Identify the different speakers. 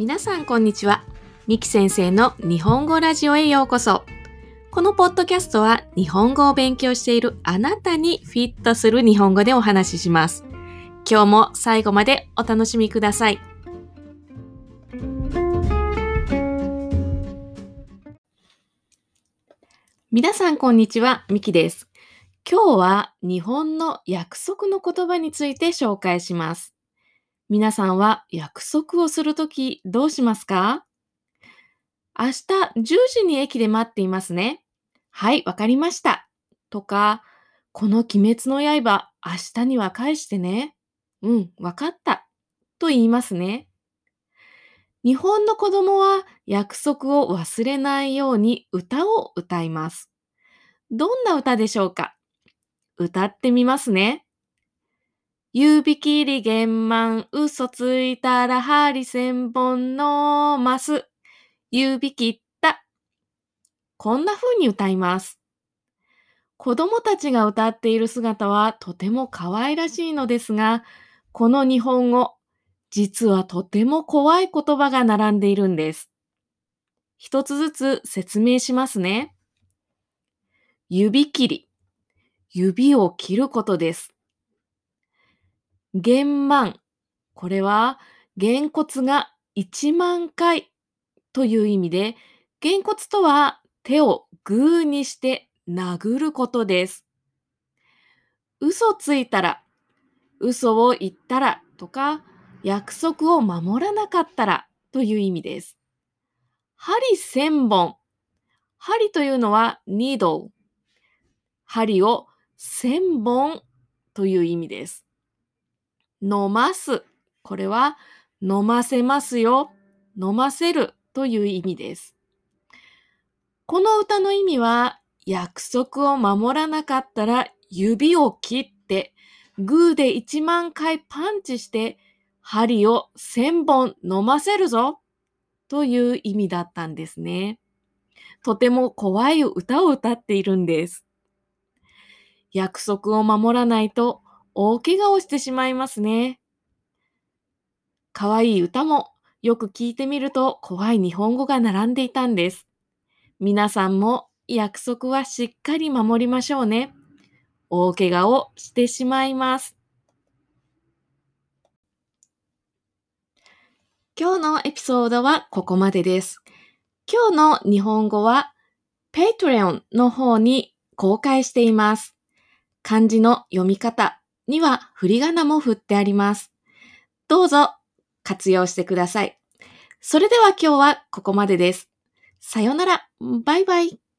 Speaker 1: 皆さんこんにちは。ミキ先生の日本語ラジオへようこそ。このポッドキャストは日本語を勉強しているあなたにフィットする日本語でお話しします。今日も最後までお楽しみください。皆さんこんにちは、ミキです。今日は日本の約束の言葉について紹介します。皆さんは約束をするときどうしますか？明日10時に駅で待っていますね。はい、わかりました。とか、この鬼滅の刃、明日には返してね。うん、わかった。と言いますね。日本の子供は約束を忘れないように歌を歌います。どんな歌でしょうか？歌ってみますね。指切り玄満、嘘ついたら針千本のます。指切った。こんな風に歌います。子供たちが歌っている姿はとても可愛らしいのですが、この日本語、実はとても怖い言葉が並んでいるんです。一つずつ説明しますね。指切り。指を切ることです。玄満。これは、げんこつが1万回という意味で、げんこつとは手をグーにして殴ることです。嘘ついたら、嘘を言ったらとか、約束を守らなかったらという意味です。針千本。針というのは needle。針を千本という意味です。飲ます。これは飲ませますよ。飲ませるという意味です。この歌の意味は約束を守らなかったら指を切ってグーで1万回パンチして針を1000本飲ませるぞという意味だったんですね。とても怖い歌を歌っているんです。約束を守らないと大怪我をしてしまいますね。可愛い歌もよく聞いてみると怖い日本語が並んでいたんです。皆さんも約束はしっかり守りましょうね。大怪我をしてしまいます。今日のエピソードはここまでです。今日の日本語は Patreon の方に公開しています。漢字の読み方には振り仮名も振ってあります。どうぞ活用してください。それでは今日はここまでです。さよなら。バイバイ。